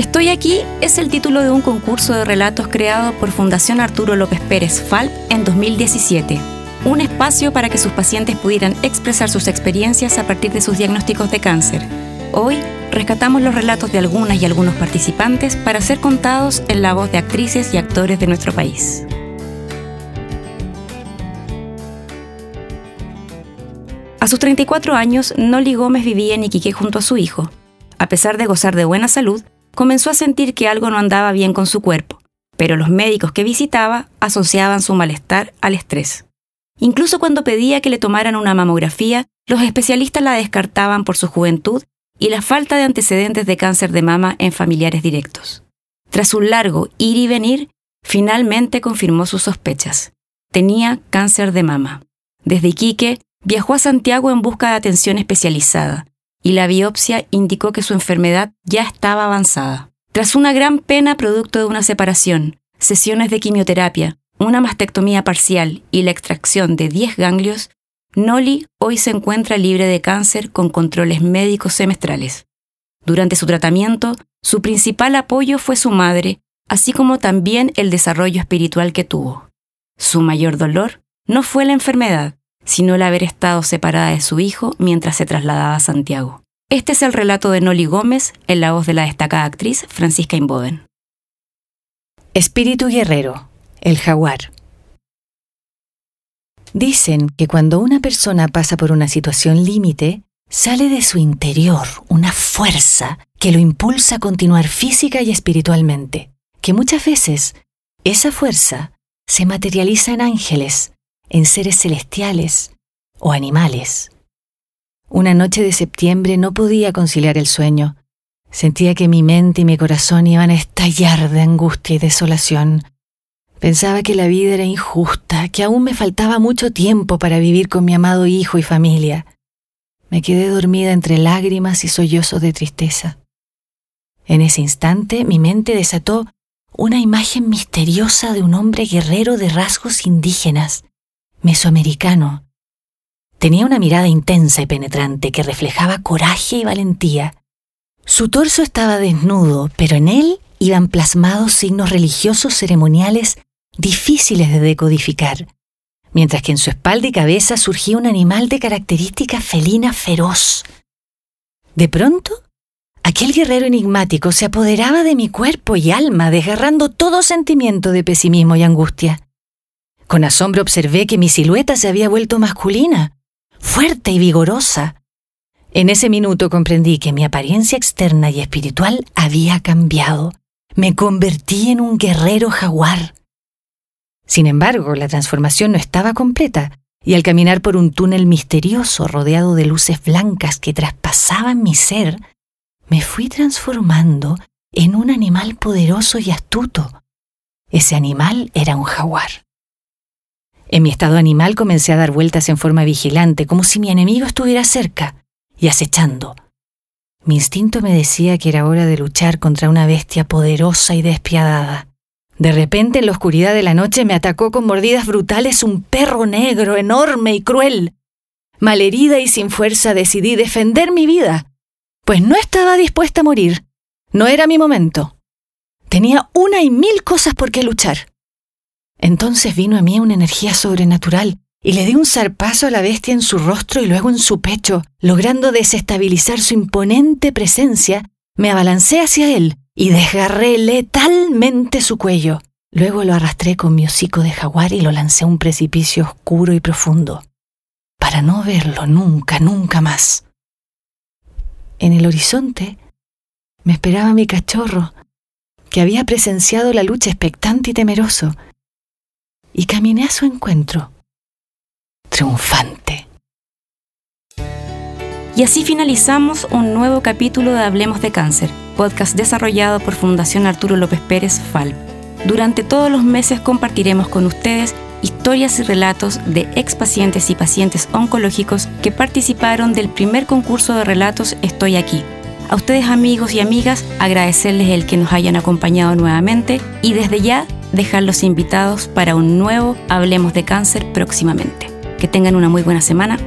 Estoy aquí es el título de un concurso de relatos creado por Fundación Arturo López Pérez FALP en 2017. Un espacio para que sus pacientes pudieran expresar sus experiencias a partir de sus diagnósticos de cáncer. Hoy rescatamos los relatos de algunas y algunos participantes para ser contados en la voz de actrices y actores de nuestro país. A sus 34 años, Noli Gómez vivía en Iquique junto a su hijo. A pesar de gozar de buena salud, comenzó a sentir que algo no andaba bien con su cuerpo, pero los médicos que visitaba asociaban su malestar al estrés. Incluso cuando pedía que le tomaran una mamografía, los especialistas la descartaban por su juventud y la falta de antecedentes de cáncer de mama en familiares directos. Tras un largo ir y venir, finalmente confirmó sus sospechas. Tenía cáncer de mama. Desde Iquique, viajó a Santiago en busca de atención especializada, y la biopsia indicó que su enfermedad ya estaba avanzada. Tras una gran pena producto de una separación, sesiones de quimioterapia, una mastectomía parcial y la extracción de 10 ganglios, Noli hoy se encuentra libre de cáncer con controles médicos semestrales. Durante su tratamiento, su principal apoyo fue su madre, así como también el desarrollo espiritual que tuvo. Su mayor dolor no fue la enfermedad, sino el haber estado separada de su hijo mientras se trasladaba a Santiago. Este es el relato de Noli Gómez en la voz de la destacada actriz Francisca Inboden. Espíritu guerrero, el jaguar. Dicen que cuando una persona pasa por una situación límite, sale de su interior una fuerza que lo impulsa a continuar física y espiritualmente, que muchas veces esa fuerza se materializa en ángeles, en seres celestiales o animales. Una noche de septiembre no podía conciliar el sueño. Sentía que mi mente y mi corazón iban a estallar de angustia y desolación. Pensaba que la vida era injusta, que aún me faltaba mucho tiempo para vivir con mi amado hijo y familia. Me quedé dormida entre lágrimas y sollozos de tristeza. En ese instante mi mente desató una imagen misteriosa de un hombre guerrero de rasgos indígenas, mesoamericano. Tenía una mirada intensa y penetrante que reflejaba coraje y valentía. Su torso estaba desnudo, pero en él iban plasmados signos religiosos ceremoniales difíciles de decodificar, mientras que en su espalda y cabeza surgía un animal de característica felina feroz. De pronto, aquel guerrero enigmático se apoderaba de mi cuerpo y alma, desgarrando todo sentimiento de pesimismo y angustia. Con asombro observé que mi silueta se había vuelto masculina, fuerte y vigorosa. En ese minuto comprendí que mi apariencia externa y espiritual había cambiado. Me convertí en un guerrero jaguar. Sin embargo, la transformación no estaba completa, y al caminar por un túnel misterioso rodeado de luces blancas que traspasaban mi ser, me fui transformando en un animal poderoso y astuto. Ese animal era un jaguar. En mi estado animal comencé a dar vueltas en forma vigilante, como si mi enemigo estuviera cerca y acechando. Mi instinto me decía que era hora de luchar contra una bestia poderosa y despiadada. De repente, en la oscuridad de la noche, me atacó con mordidas brutales un perro negro, enorme y cruel. Malherida y sin fuerza, decidí defender mi vida, pues no estaba dispuesta a morir. No era mi momento. Tenía una y mil cosas por qué luchar. Entonces vino a mí una energía sobrenatural y le di un zarpazo a la bestia en su rostro y luego en su pecho, logrando desestabilizar su imponente presencia, me abalancé hacia él y desgarré letalmente su cuello. Luego lo arrastré con mi hocico de jaguar y lo lancé a un precipicio oscuro y profundo, para no verlo nunca, nunca más. En el horizonte me esperaba mi cachorro, que había presenciado la lucha expectante y temeroso, y caminé a su encuentro, triunfante. Y así finalizamos un nuevo capítulo de Hablemos de Cáncer, podcast desarrollado por Fundación Arturo López Pérez FALP. Durante todos los meses compartiremos con ustedes historias y relatos de expacientes y pacientes oncológicos que participaron del primer concurso de relatos Estoy aquí. A ustedes amigos y amigas agradecerles el que nos hayan acompañado nuevamente y desde ya dejarlos invitados para un nuevo Hablemos de Cáncer próximamente. Que tengan una muy buena semana.